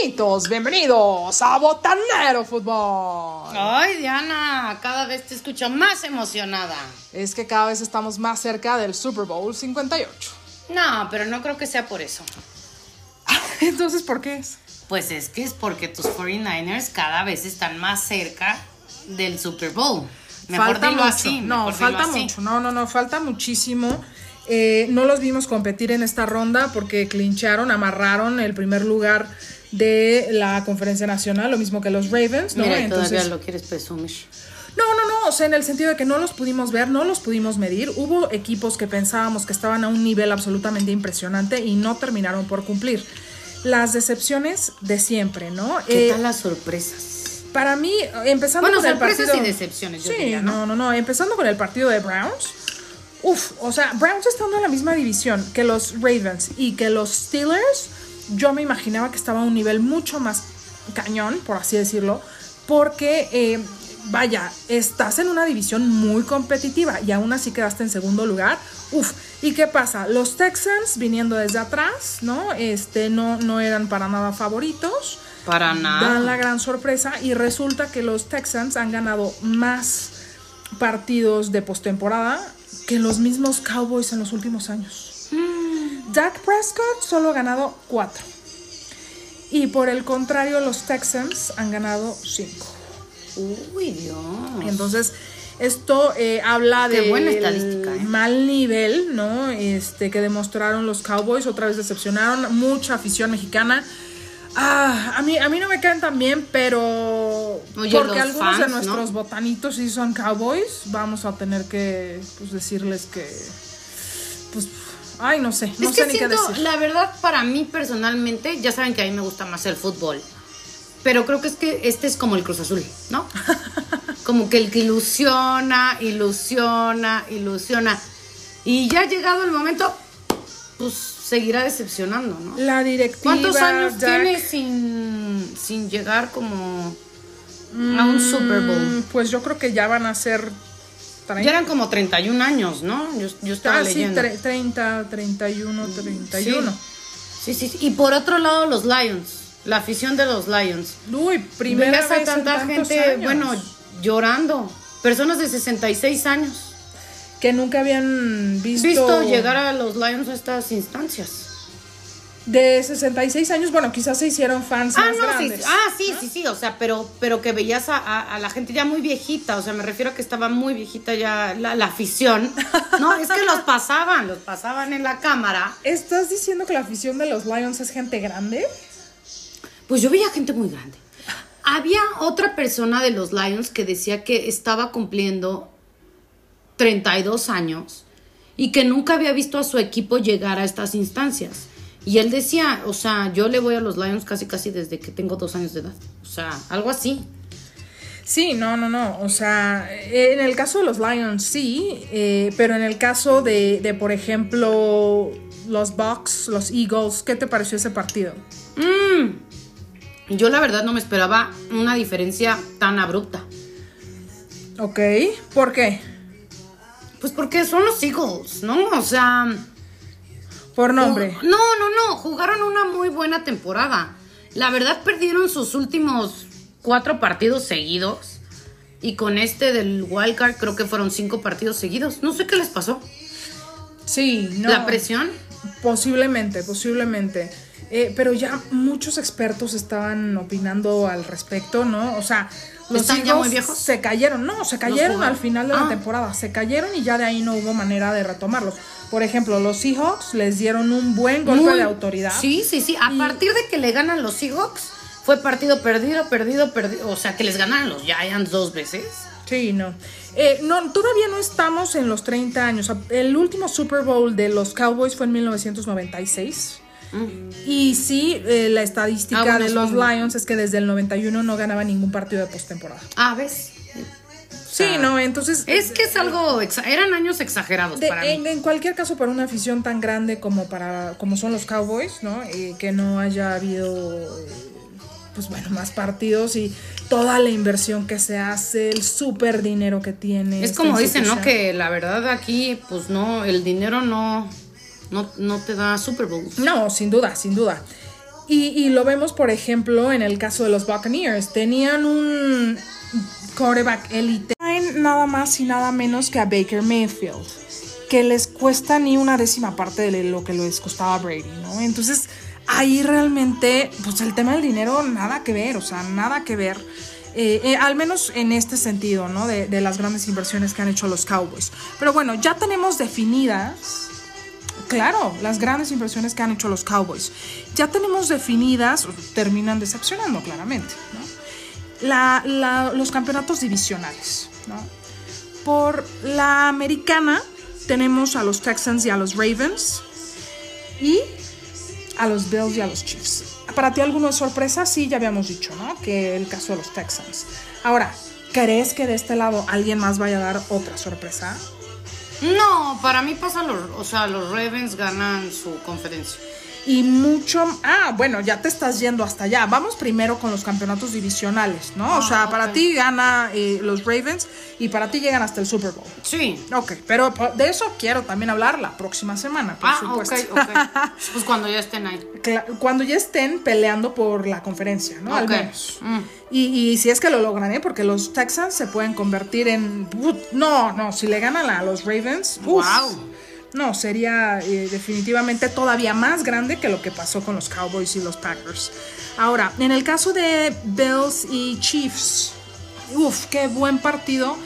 botanitos, bienvenidos a Botanero Fútbol. Ay, Diana, cada vez te escucho más emocionada. Es que cada vez estamos más cerca del Super Bowl 58. No, pero no creo que sea por eso. Entonces, ¿por qué es? Pues es que es porque tus 49ers cada vez están más cerca del Super Bowl. Mejor falta dilo mucho. así. no, mejor dilo falta así. mucho. No, no, no, falta muchísimo. Eh, no los vimos competir en esta ronda porque clincharon, amarraron el primer lugar de la conferencia nacional, lo mismo que los Ravens, ¿no? Mira, Entonces, todavía lo quieres presumir. No, no, no, o sea, en el sentido de que no los pudimos ver, no los pudimos medir. Hubo equipos que pensábamos que estaban a un nivel absolutamente impresionante y no terminaron por cumplir. Las decepciones de siempre, ¿no? ¿Qué Eh, tal las sorpresas? para mí, empezando Bueno, con el sorpresas partido... y decepciones, yo sí, diría, ¿no? no, no, no. Empezando con el partido de Browns. Uf, o sea, Browns estando en la misma división que los Ravens y que los Steelers, yo me imaginaba que estaba a un nivel mucho más cañón, por así decirlo, porque, eh, vaya, estás en una división muy competitiva y aún así quedaste en segundo lugar. Uf, ¿y qué pasa? Los Texans viniendo desde atrás, ¿no? Este, no, no eran para nada favoritos Para nada. dan la gran sorpresa y resulta que los Texans han ganado más partidos de postemporada que los mismos Cowboys en los últimos años. Dak Prescott solo ha ganado cuatro. Y por el contrario, los Texans han ganado cinco. Uy, Dios. Entonces, esto eh, habla Qué de buena estadística, ¿eh? mal nivel, ¿no? Este que demostraron los Cowboys, otra vez decepcionaron, mucha afición mexicana. Ah, a mí, a mí no me caen tan bien, pero Oye, porque algunos de nuestros ¿no? botanitos sí son Cowboys, vamos a tener que pues, decirles que, pues, ay, no sé, no es sé que ni qué siento, decir. la verdad, para mí personalmente, ya saben que a mí me gusta más el fútbol. Pero creo que es que este es como el Cruz Azul, ¿no? como que el que ilusiona, ilusiona, ilusiona. Y ya llegado el momento, pues seguirá decepcionando, ¿no? La directiva. ¿Cuántos años tiene sin, sin llegar como a un Super Bowl? mm, Pues yo creo que ya van a ser 30. Ya eran como 31 años, ¿no? Yo, yo estaba Ah, sí, leyendo. tre- 30, 31, 31. Sí, sí, sí. Y por otro lado, los Lions. La afición de los Lions. Uy, primera Veías a vez en tanta tantos gente, años bueno, llorando. Personas de 66 años. que nunca habían visto, Visto llegar a los Lions a estas instancias. De 66 años, bueno, quizás se hicieron fans Ah, más no, sí, grandes. ah, sí, sí, sí, o sea, pero, pero que veías a, a- a la gente ya muy viejita, o sea, me refiero a que estaba muy viejita ya la, la afición. No, es que los pasaban, los pasaban en la cámara. ¿Estás diciendo que la afición de los Lions es gente grande? Pues yo veía gente muy grande. Había otra persona de los Lions que decía que estaba cumpliendo 32 años y que nunca había visto a su equipo llegar a estas instancias. Y él decía, o sea, yo le voy a los Lions casi casi desde que tengo dos años de edad. O sea, algo así. Sí, no, no, no. O sea, en el caso de los Lions sí, eh, pero en el caso de, de, por ejemplo, los Bucks, los Eagles, ¿qué te pareció ese partido? Mm. Yo la verdad no me esperaba una diferencia tan abrupta. Ok, ¿por qué? Pues porque son los Eagles, ¿no? O sea... Por nombre. No, no, no. Jugaron una muy buena temporada. La verdad perdieron sus últimos cuatro partidos seguidos. Y con este del wildcard creo que fueron cinco partidos seguidos. No sé qué les pasó. Sí, no. La presión. Posiblemente, posiblemente. Eh, pero ya muchos expertos estaban opinando al respecto, ¿no? O sea, los ¿Están ya muy viejos? se cayeron, no, se cayeron al final de la Ah. temporada, se cayeron y ya de ahí no hubo manera de retomarlos. Por ejemplo, los Seahawks les dieron un buen golpe Muy- de autoridad. Sí, sí, sí. A Y- partir de que le ganan los Seahawks, fue partido perdido, perdido, perdido. O sea, que les ganaron los Giants dos veces. Sí, no. Eh, no, todavía no estamos en los 30 años. El último Super Bowl de los Cowboys fue en 1996. Y sí, eh, la estadística Ah, bueno, de los Lions es que desde el 91 no ganaba ningún partido de postemporada. Ah, ¿ves? Sí, no, entonces... Es que es algo... exa- Eran años exagerados de- para en, mí. en cualquier caso, para una afición tan grande como para como son los Cowboys, ¿no? Eh, que no haya habido, eh, pues bueno, más partidos y toda la inversión que se hace, el súper dinero que tiene. Es como dicen, ¿no? Que la verdad aquí, pues no, el dinero no, no, no te da Super Bowls. No, sin duda, sin duda. Y, y lo vemos, por ejemplo, en el caso de los Buccaneers. Tenían un quarterback elite. Nada más y nada menos que a Baker Mayfield. Que les cuesta ni una décima parte de lo que les costaba a Brady, ¿no? Entonces, ahí realmente, pues el tema del dinero, nada que ver, o sea, nada que ver. Eh, eh, al menos en este sentido, ¿no? De, de las grandes inversiones que han hecho los Cowboys. Pero bueno, ya tenemos definidas claro, las grandes inversiones que han hecho los Cowboys. Ya tenemos definidas, terminan decepcionando claramente, ¿no? Los campeonatos divisionales. ¿no? Por la americana tenemos a los Texans y a los Ravens y a los Bills y a los Chiefs. Para ti alguno de sorpresa, sí, ya habíamos dicho, ¿no? Que el caso de los Texans. Ahora, ¿crees que de este lado alguien más vaya a dar otra sorpresa? No, para mí pasa los, o sea, los Ravens ganan su conferencia. Y mucho. Ah, bueno, ya te estás yendo hasta allá. Vamos primero con los campeonatos divisionales, ¿no? o Ah, sea, para ti gana eh, los Ravens y para ti llegan hasta el Super Bowl. Sí. Ok, pero de eso quiero también hablar la próxima semana, por Ah, supuesto. ok, ok. Pues cuando ya estén ahí. Cuando ya estén peleando por la conferencia, ¿no? Al menos. Mm. Y, y si es que lo logran, ¿eh? Porque los Texans se pueden convertir en. No, no, si le ganan a los Ravens. uf, Wow. No, sería eh, definitivamente todavía más grande que lo que pasó con los Cowboys y los Packers. Ahora, en el caso de Bills y Chiefs, uff, qué buen partido.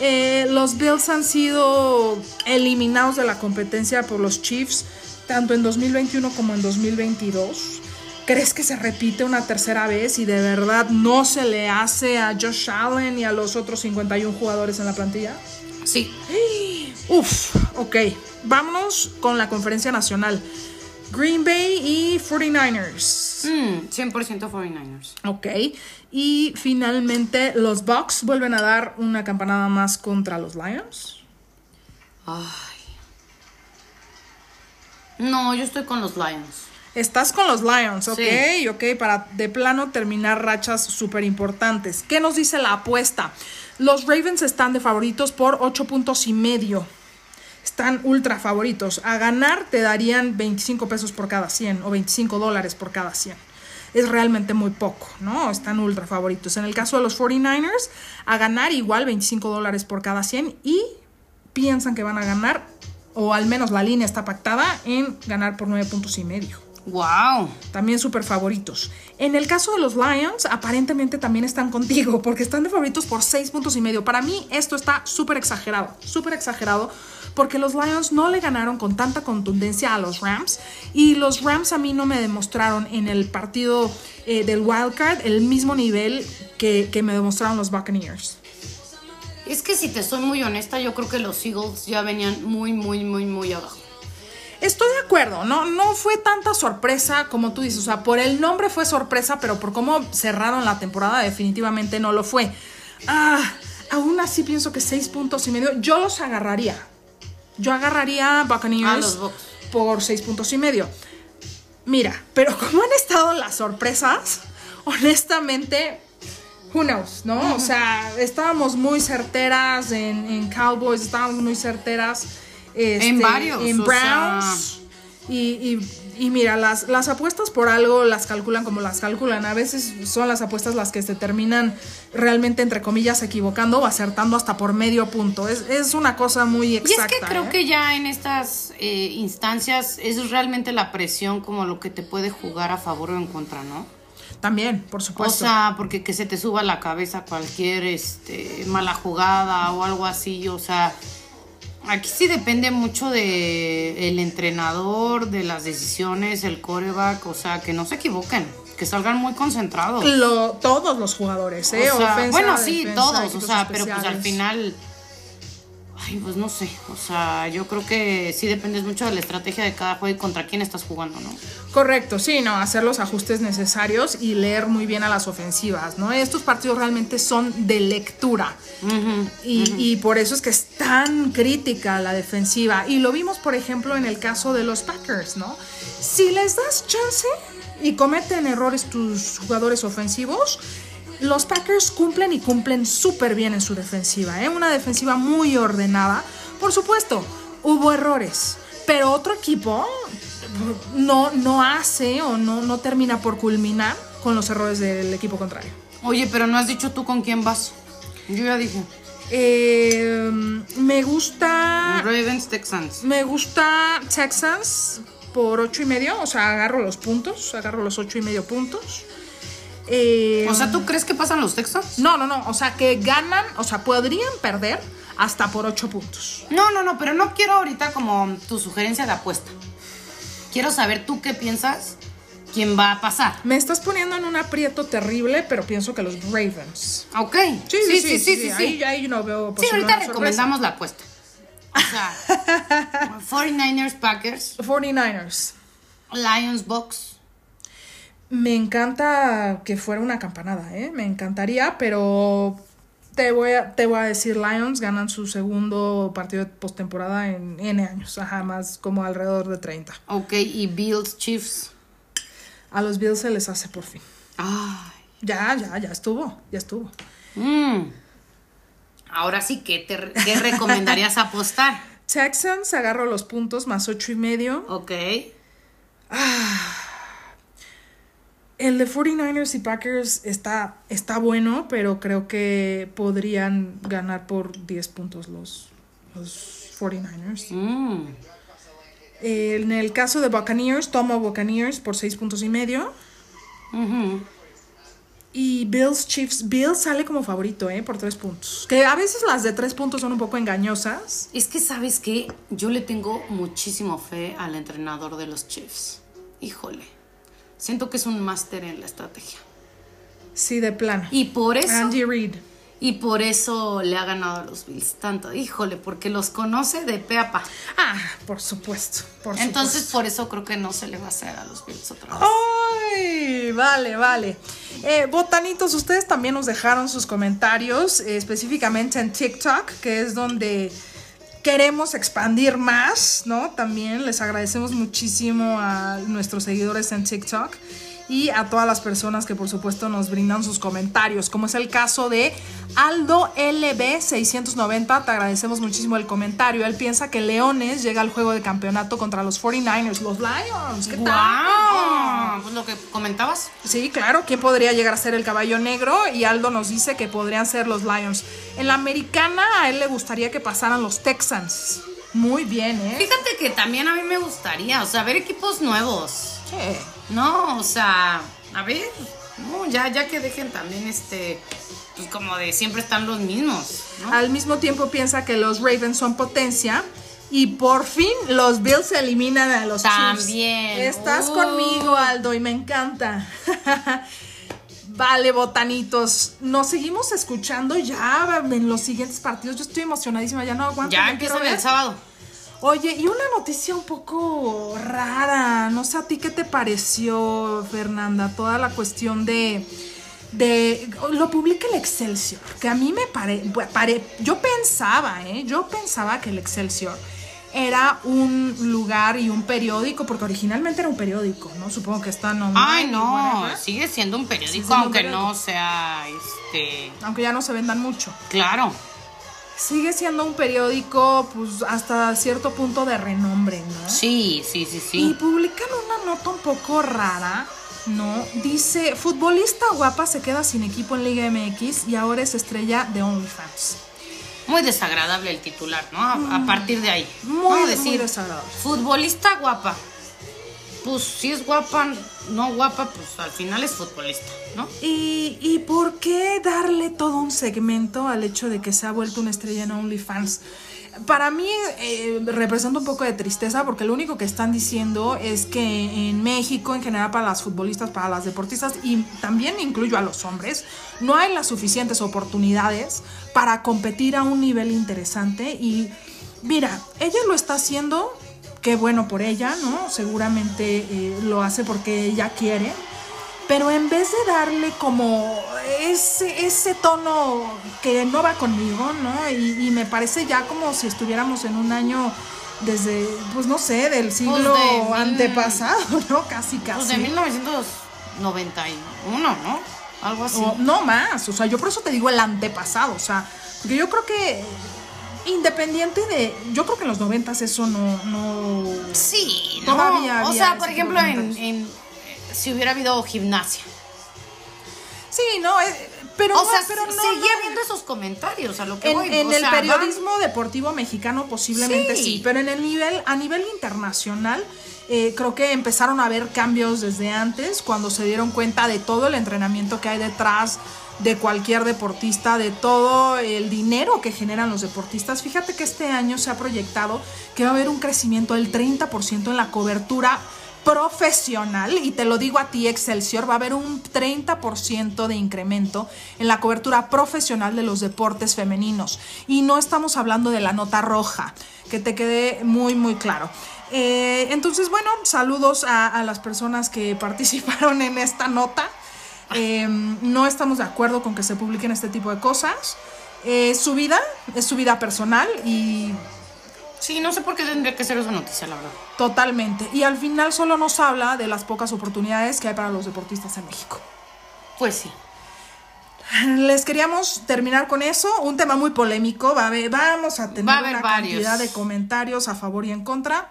Eh, los Bills han sido eliminados de la competencia por los Chiefs, tanto en 2021 como en 2022. ¿Crees que se repite una tercera vez y de verdad no se le hace a Josh Allen y a los otros 51 jugadores en la plantilla? Sí. Uf, ok. Vámonos con la conferencia nacional. Green Bay y 49ers. Mm, 100% 49ers. Ok. Y finalmente los Bucks vuelven a dar una campanada más contra los Lions. Ay. No, yo estoy con los Lions. Estás con los Lions, ok, Sí. ok, para de plano terminar rachas súper importantes. ¿Qué nos dice la apuesta? Los Ravens están de favoritos por 8 puntos y medio. Están ultra favoritos. A ganar te darían 25 pesos por cada 100 o 25 dólares por cada 100. Es realmente muy poco, ¿no? Están ultra favoritos. En el caso de los 49ers, a ganar igual 25 dólares por cada 100 y piensan que van a ganar, o al menos la línea está pactada en ganar por 9 puntos y medio Wow. también súper favoritos. En el caso de los Lions, aparentemente también están contigo, porque están de favoritos por 6 puntos y medio. Para mí esto está súper exagerado, súper exagerado, porque los Lions no le ganaron con tanta contundencia a los Rams, y los Rams a mí no me demostraron en el partido eh, del Wild Card el mismo nivel que, que me demostraron los Buccaneers. Es que si te soy muy honesta, yo creo que los Eagles ya venían muy, muy, muy, muy abajo. Estoy de acuerdo, no, no fue tanta sorpresa como tú dices, o sea, por el nombre fue sorpresa, pero por cómo cerraron la temporada definitivamente no lo fue. Ah, aún así pienso que seis puntos y medio, yo los agarraría. Yo agarraría Buccaneers por seis puntos y medio. Mira, pero como han estado las sorpresas, honestamente, who knows, ¿no? O sea, estábamos muy certeras en, en Cowboys, estábamos muy certeras este, En varios, en o Browns. Y, y- y mira, las, las apuestas por algo las calculan como las calculan. A veces son las apuestas las que se terminan realmente, entre comillas, equivocando o acertando hasta por medio punto. Es, es una cosa muy Y exacta. es que creo ¿eh? que ya en estas eh, instancias es realmente la presión como lo que te puede jugar a favor o en contra, ¿no? También, por O supuesto. sea, porque que se te suba a la cabeza cualquier este, mala jugada o algo así, o sea, aquí sí depende mucho de el entrenador, de las decisiones, el coreback, o sea, que no se equivoquen, que salgan muy concentrados. Lo- todos los jugadores, ¿eh? O sea, Ofensa, bueno, sí, defensa, todos, o sea, pero pues al final, ay, pues no sé, o sea, yo creo que sí dependes mucho de la estrategia de cada juego y contra quién estás jugando, ¿no? Correcto, sí, no, hacer los ajustes necesarios y leer muy bien a las ofensivas, ¿no? Estos partidos realmente son de lectura. y, y por eso es que es tan crítica la defensiva. Y lo vimos, por ejemplo, en el caso de los Packers, ¿no? Si les das chance y cometen errores tus jugadores ofensivos, los Packers cumplen y cumplen súper bien en su defensiva, ¿eh? Una defensiva muy ordenada. Por supuesto, hubo errores, pero otro equipo no, no hace o no, no termina por culminar con los errores del equipo contrario. Oye, pero no has dicho tú con quién vas. Yo ya dije. Eh, me gusta. Ravens, Texans. Me gusta Texans por ocho y medio. O sea, agarro los puntos. Agarro los ocho y medio puntos. Eh, O sea, ¿tú crees que pasan los Texans? No, no, no. O sea, que ganan. O sea, podrían perder hasta por ocho puntos. No, no, no, pero no quiero ahorita como tu sugerencia de apuesta. Quiero saber tú qué piensas quién va a pasar. Me estás poniendo en un aprieto terrible, pero pienso que los Ravens. Ok. Sí, sí, sí. sí, sí, Ahí, ahí no veo Sí, posible ahorita recomendamos la apuesta. O sea, 49ers, Packers, sorpresa. 49ers. Lions, Bucks. Me encanta que fuera una campanada, ¿eh? Me encantaría, pero te voy a, te voy a decir, Lions ganan su segundo partido de postemporada en N años, ajá, más como alrededor de 30. Ok, y Bills, Chiefs. A los Bills se les hace por fin. Ay. Ya, ya, ya estuvo, ya estuvo. Mm. Ahora sí, ¿qué, te, qué recomendarías apostar? Texans agarro los puntos más ocho y medio. Ok. El de 49ers y Packers está, está bueno, pero creo que podrían ganar por 10 puntos los, los 49ers. Mm. En el caso de Buccaneers, tomo Buccaneers por 6 puntos y medio. Y Bills Chiefs, Bills sale como favorito, ¿eh? Por 3 puntos. Que a veces las de 3 puntos son un poco engañosas. Es que, ¿sabes qué? Yo le tengo muchísimo fe al entrenador de los Chiefs. Híjole. Siento que es un máster en la estrategia. Sí, de plano. Y por eso. Andy Reid. Y por eso le ha ganado a los Bills tanto. Híjole, porque los conoce de pe a pa. Ah, por supuesto. Por Entonces, supuesto. por eso creo que no se le va a hacer a los Bills otra vez. ¡Ay! Vale, vale. Eh, botanitos, ustedes también nos dejaron sus comentarios, eh, específicamente en TikTok, que es donde queremos expandir más, ¿no? También les agradecemos muchísimo a nuestros seguidores en TikTok y a todas las personas que por supuesto nos brindan sus comentarios, como es el caso de Aldo LB690, te agradecemos muchísimo el comentario. Él piensa que Leones llega al juego de campeonato contra los 49ers, los Lions. ¿Qué tal? ¡Guau! Pues lo que comentabas. Sí, claro, ¿quién podría llegar a ser el caballo negro? Y Aldo nos dice que podrían ser los Lions. En la americana a él le gustaría que pasaran los Texans. Muy bien, ¿eh? Fíjate que también a mí me gustaría, o sea, ver equipos nuevos. Sí. No, o sea, a ver, no, ya, ya que dejen también este, pues como de siempre están los mismos, ¿no? Al mismo tiempo piensa que los Ravens son potencia. Y por fin los Bills eliminan a los También. Chiefs. Estás Uh. conmigo, Aldo, y me encanta. vale, botanitos. Nos seguimos escuchando ya en los siguientes partidos. Yo estoy emocionadísima, ya no aguanto. Ya empiezan el sábado. Oye, y una noticia un poco rara, no sé a ti qué te pareció, Fernanda, toda la cuestión de, de lo publica el Excelsior, que a mí me pare, pare- yo pensaba, ¿eh? Yo pensaba que el Excelsior era un lugar y un periódico, porque originalmente era un periódico, ¿no? Supongo que está online Ay, no, sigue siendo un periódico, un aunque periódico. no sea, este, aunque ya no se vendan mucho. claro. Sigue siendo un periódico, pues, hasta cierto punto de renombre, ¿no? Sí, sí, sí, Y sí. publican una nota un poco rara, ¿no? Dice, futbolista guapa se queda sin equipo en Liga MX y ahora es estrella de OnlyFans. Muy desagradable el titular, ¿no? A, a partir de ahí. Mm. Muy, ¿no? muy desagradable. Futbolista guapa. Pues si es guapa, no guapa, pues al final es futbolista, ¿no? ¿Y, y por qué darle todo un segmento al hecho de que se ha vuelto una estrella en OnlyFans? Para mí eh, representa un poco de tristeza porque lo único que están diciendo es que en México, en general para las futbolistas, para las deportistas y también incluyo a los hombres, no hay las suficientes oportunidades para competir a un nivel interesante y mira, ella lo está haciendo, qué bueno por ella, ¿no? Seguramente eh, lo hace porque ella quiere. Pero en vez de darle como ese, ese tono que no va conmigo, ¿no? Y, y me parece ya como si estuviéramos en un año desde, pues no sé, del siglo de mil- antepasado, ¿no? Casi, casi. Pues de 1991, ¿no? Algo así. O- no más, o sea, yo por eso te digo el antepasado, o sea, porque yo creo que independiente de. Yo creo que en los noventas eso no. no Sí, Todavía no. O sea, por ejemplo, en, si hubiera habido gimnasia. sí, no, eh, pero. O no, sea, pero no, seguía no. viendo esos comentarios a lo que En, voy. en o el sea, periodismo deportivo mexicano posiblemente sí. Sí. pero en el nivel, a nivel internacional, eh, creo que empezaron a haber cambios desde antes, cuando se dieron cuenta de todo el entrenamiento que hay detrás de cualquier deportista, de todo el dinero que generan los deportistas. Fíjate que este año se ha proyectado que va a haber un crecimiento del 30% en la cobertura profesional, y te lo digo a ti, Excelsior, va a haber un 30% de incremento en la cobertura profesional de los deportes femeninos. Y no estamos hablando de la nota roja, que te quede muy, muy claro. Eh, entonces, bueno, saludos a, a las personas que participaron en esta nota. Eh, no estamos de acuerdo con que se publiquen este tipo de cosas. Es su vida, es su vida personal y Sí, no sé por qué tendría que ser esa noticia, la verdad. Totalmente. Y al final solo nos habla de las pocas oportunidades que hay para los deportistas en México. Pues sí. Les queríamos terminar con eso, un tema muy polémico, va a haber- vamos a tener Va a haber una varios. cantidad de comentarios a favor y en contra,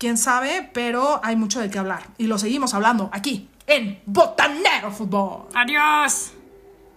quién sabe, pero hay mucho de qué hablar y lo seguimos hablando aquí en Botanero Fútbol. Adiós.